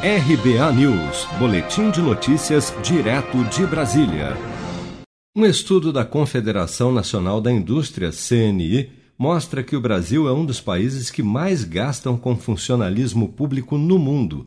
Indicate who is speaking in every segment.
Speaker 1: RBA News, Boletim de Notícias, direto de Brasília. Um estudo da Confederação Nacional da Indústria, CNI, mostra que o Brasil é um dos países que mais gastam com funcionalismo público no mundo.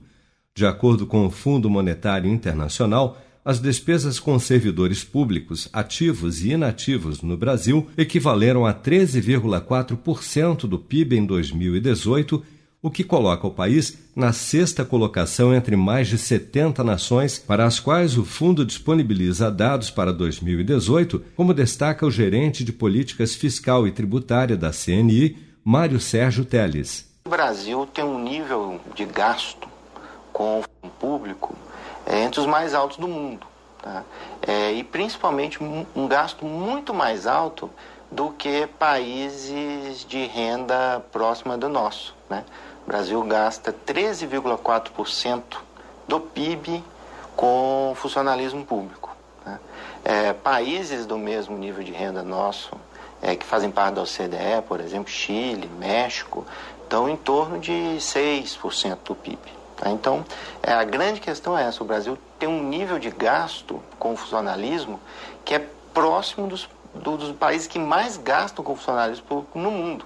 Speaker 1: De acordo com o Fundo Monetário Internacional, as despesas com servidores públicos ativos e inativos no Brasil equivaleram a 13,4% do PIB em 2018 o que coloca o país na sexta colocação entre mais de 70 nações para as quais o fundo disponibiliza dados para 2018, como destaca o gerente de políticas fiscal e tributária da CNI, Mário Sérgio Teles.
Speaker 2: O Brasil tem um nível de gasto com o público é, entre os mais altos do mundo. Tá? É, e principalmente um, gasto muito mais alto do que países de renda próxima do nosso. Né? O Brasil gasta 13,4% do PIB com funcionalismo público. Né? É, países do mesmo nível de renda nosso, é, que fazem parte da OCDE, por exemplo, Chile, México, estão em torno de 6% do PIB. Tá? Então, é, a grande questão é essa: o Brasil tem um nível de gasto com funcionalismo que é próximo dos, do, dos países que mais gastam com funcionalismo público no mundo.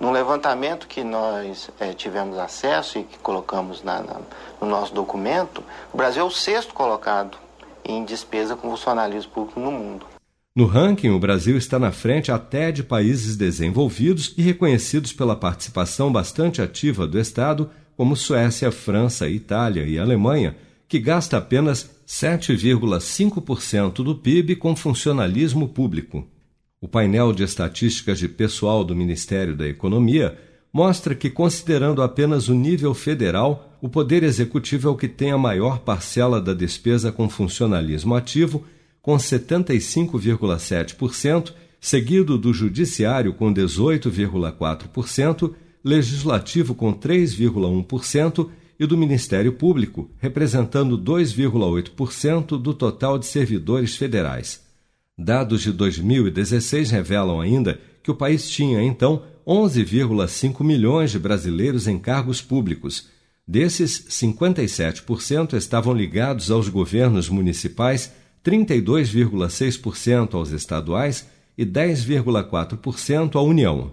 Speaker 2: No levantamento que nós é, tivemos acesso e que colocamos na, na, no nosso documento, o Brasil é o sexto colocado em despesa com funcionalismo público no mundo.
Speaker 1: No ranking, o Brasil está na frente até de países desenvolvidos e reconhecidos pela participação bastante ativa do Estado, como Suécia, França, Itália e Alemanha, que gasta apenas 7,5% do PIB com funcionalismo público. O painel de estatísticas de pessoal do Ministério da Economia mostra que, considerando apenas o nível federal, o Poder Executivo é o que tem a maior parcela da despesa com funcionalismo ativo, com 75,7%, seguido do Judiciário com 18,4%, Legislativo com 3,1% e do Ministério Público, representando 2,8% do total de servidores federais. Dados de 2016 revelam ainda que o país tinha, então, 11,5 milhões de brasileiros em cargos públicos. Desses, 57% estavam ligados aos governos municipais, 32,6% aos estaduais e 10,4% à União.